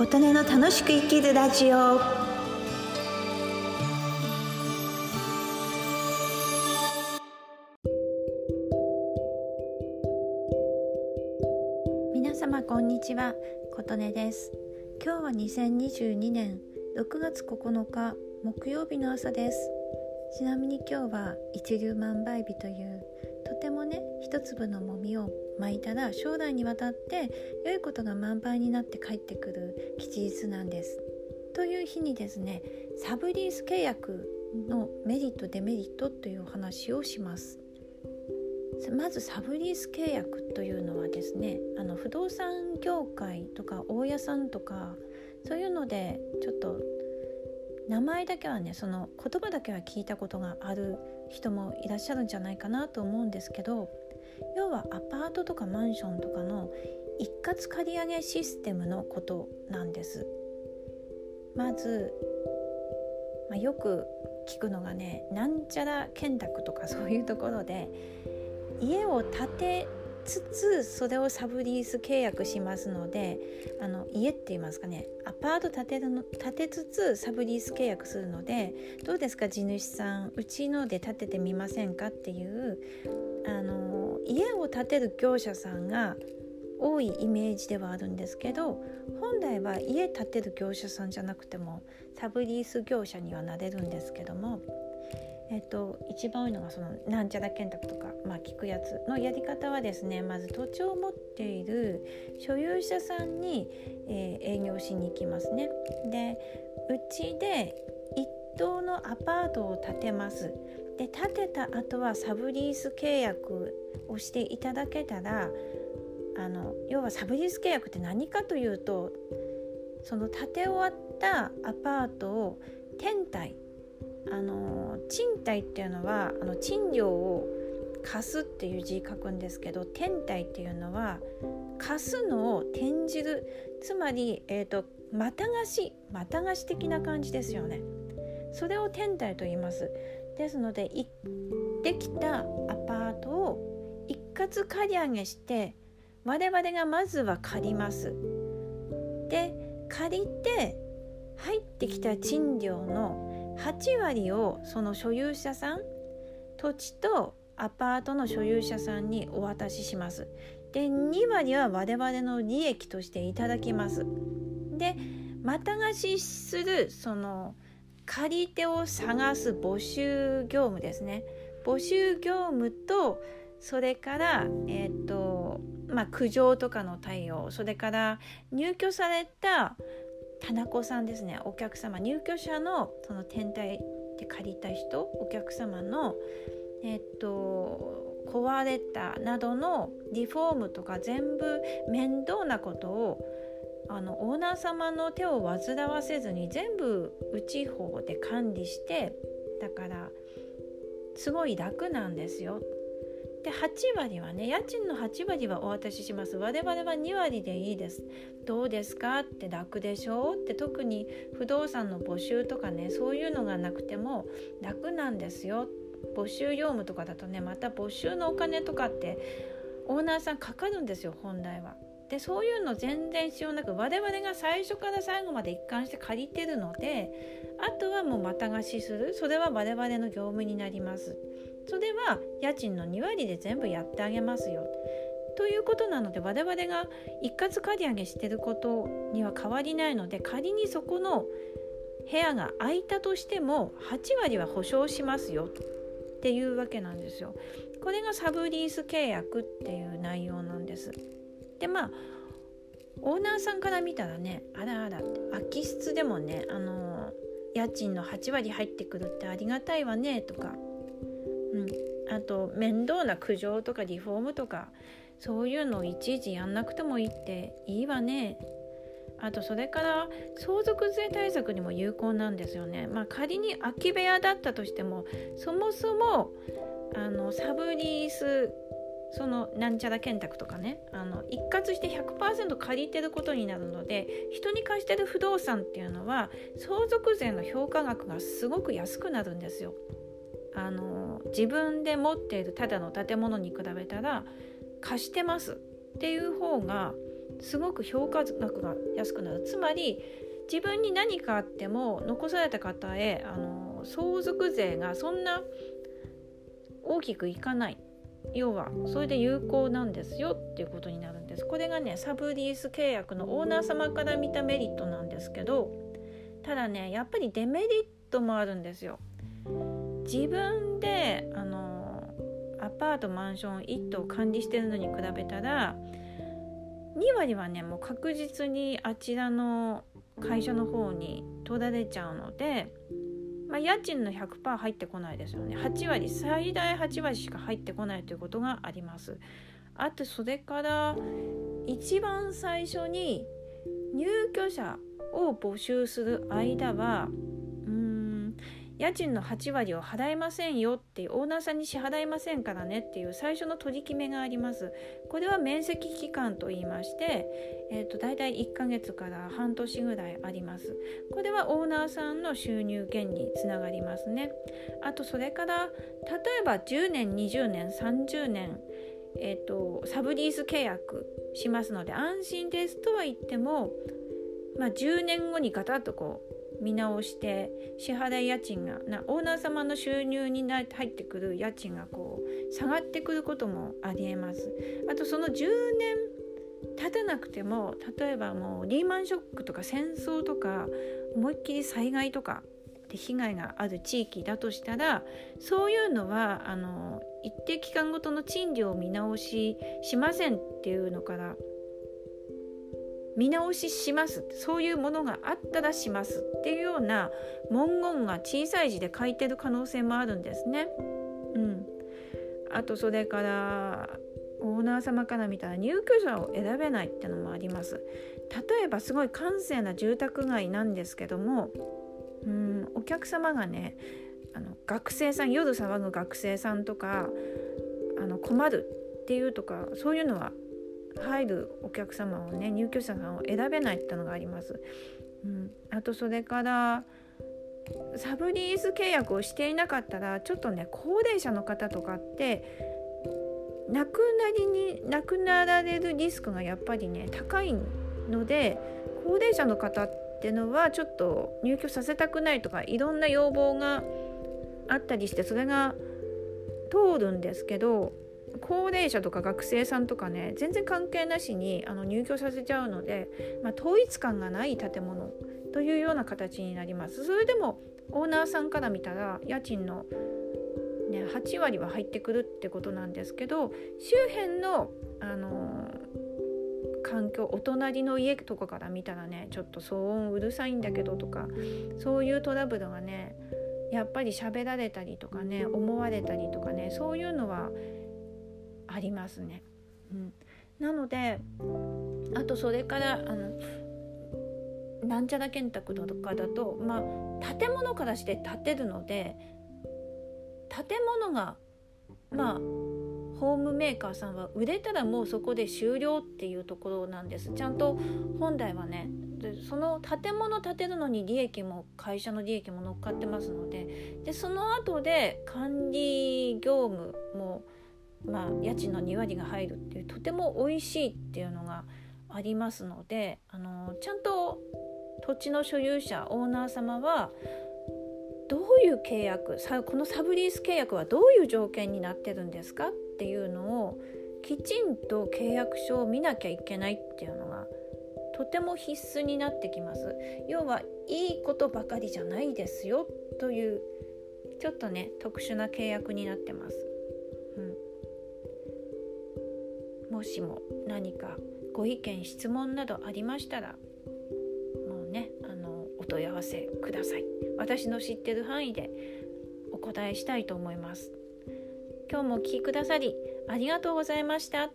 琴音の楽しく生きるラジオ。皆様こんにちは。琴音です。今日は2022年6月9日木曜日の朝です。ちなみに今日は一粒万倍日というとてもね一粒のもみを巻いたら将来にわたって良いことが満杯になって帰ってくる吉日なんです。という日にですねサブリース契約のメリットデメリットというお話をします。まずサブリース契約というのはですねあの不動産業界とか大家さんとかそういうのでちょっと名前だけはねその言葉だけは聞いたことがある人もいらっしゃるんじゃないかなと思うんですけど要はアパートとかマンションとかの一括借り上げシステムのことなんです。まず、まあ、よく聞くのがねなんちゃら建託とかそういうところで家を建てつつそれをサブリース契約しますのであの家って言いますかね。アパート建てるの建てつつサブリース契約するのでどうですか？地主さんうちので建ててみませんかっていうあの家を建てる業者さんが多いイメージではあるんですけど本来は家建てる業者さんじゃなくてもサブリース業者にはなれるんですけどもえっと、一番多いのがそのなんちゃら建託とか、まあ、聞くやつのやり方はですねまず土地を持っている所有者さんに、えー、営業しに行きますね。でうちで一棟のアパートを建てます。で建てた後はサブリース契約をしていただけたらあの要はサブリース契約って何かというとその建て終わったアパートを天体あの賃貸っていうのはあの賃料を貸すっていう字書くんですけど天体っていうのは貸すのを転じるつまり、えーと、また貸しまた貸し的な感じですよね。それを天体と言います。ですのでできたアパートを一括借り上げして我々がまずは借ります。で借りて入ってきた賃料の8割をその所有者さん土地とアパートの所有者さんにお渡しします。で2割は我々の利益としていただきます。でまた貸しするその借り手を探す募集業務ですね。募集業務とそれからえっ、ー、とまあ苦情とかの対応それから入居された田中さんですね。お客様。入居者のその天体で借りた人お客様のえっと壊れたなどのリフォームとか全部面倒なことをあのオーナー様の手を煩わせずに全部内方で管理してだからすごい楽なんですよ。で8割はね家賃の8割はお渡しします。我々は2割でいいです。どうですか？って楽でしょ？うって特に不動産の募集とかねそういうのがなくても楽なんですよ。募集業務とかだとねまた募集のお金とかってオーナーさんかかるんですよ本来は。でそういうの全然必要なく我々が最初から最後まで一貫して借りてるのであとはもうまた貸しするそれは我々の業務になります。それは家賃の2割で全部やってあげますよということなので我々が一括借り上げしてることには変わりないので仮にそこの部屋が空いたとしても8割は保証しますよっていうわけなんですよ。これがサブリース契約っていう内容なんです。でまあオーナーさんから見たらねあらあらって空き室でもねあの家賃の8割入ってくるってありがたいわねとかうん、あと面倒な苦情とかリフォームとかそういうのをいちいちやんなくてもいいっていいわねあとそれから相続税対策にも有効なんですよね。まあ、仮に空き部屋だったとしてもそもそもあのサブリースそのなんちゃら建託とかねあの一括して100%借りてることになるので人に貸してる不動産っていうのは相続税の評価額がすごく安くなるんですよ。あの自分で持っているただの建物に比べたら貸してますっていう方がすごく評価額が安くなるつまり自分に何かあっても残された方へあの相続税がそんな大きくいかない要はそれで有効なんですよっていうことになるんです。これがねサブリース契約のオーナー様から見たメリットなんですけどただねやっぱりデメリットもあるんですよ。自分であのアパートマンション1棟管理してるのに比べたら2割はねもう確実にあちらの会社の方に取られちゃうのでまあ、家賃の100%入ってこないですよね。8割最大8割しか入ってこないということがあります。あとそれから一番最初に入居者を募集する間は家賃の8割を払えませんよってオーナーさんに支払いませんからねっていう最初の取り決めがあります。これは面積期間と言いまして、えーと、大体1ヶ月から半年ぐらいあります。これはオーナーさんの収入減につながりますね。あとそれから例えば10年20年30年えー、とサブリース契約しますので安心ですとは言っても、まあ、10年後にガタッとこう見直して支払い家賃がなオーナー様の収入に入ってくる家賃がこう下がってくることもありえます。あとその10年経たなくても例えばもうリーマンショックとか戦争とか思いっきり災害とかで被害がある地域だとしたらそういうのはあの一定期間ごとの賃料を見直ししませんっていうのから見直ししますそういうものがあったらしますっていうような文言が小さい字で書いてる可能性もあるんですね。うん、あとそれからオーナー様から見たら入居者を選べないってのもあります。例えばすごい閑静な住宅街なんですけどもうんお客様がねあの学生さん夜騒ぐ学生さんとかあの困るっていうとかそういうのは入るお客様をね入居者さんを選べないってのがあります。うん、あとそれからサブリース契約をしていなかったらちょっとね高齢者の方とかって亡くなりに亡くなられるリスクがやっぱりね高いので高齢者の方ってのはちょっと入居させたくないとかいろんな要望があったりしてそれが通るんですけど高齢者とか学生さんとかね全然関係なしにあの入居させちゃうので、まあ、統一感がない建物というような形になります。それでもオーナーさんから見たら家賃の、ね、8割は入ってくるってことなんですけど周辺の、あのー、環境お隣の家とかから見たらねちょっと騒音うるさいんだけどとかそういうトラブルがねやっぱり喋られたりとかね思われたりとかねそういうのはありますね。うん、なのであとそれからあのなんちゃら建託とかだとまあ建物からして建てるので建物がまあホームメーカーさんは売れたらもうそこで終了っていうところなんですちゃんと本来はねでその建物建てるのに利益も会社の利益も乗っかってますのででその後で管理業務もまあ、家賃の2割が入るっていうとても美味しいっていうのがありますのであのちゃんと土地の所有者オーナー様はどういう契約このサブリース契約はどういう条件になってるんですかっていうのをきちんと契約書を見なきゃいけないっていうのがとても必須になってきます。要はいいことばかりじゃないですよというちょっとね特殊な契約になってます。もしも何かご意見質問などありましたらもうねあのお問い合わせください私の知ってる範囲でお答えしたいと思います今日もお聴きくださりありがとうございました。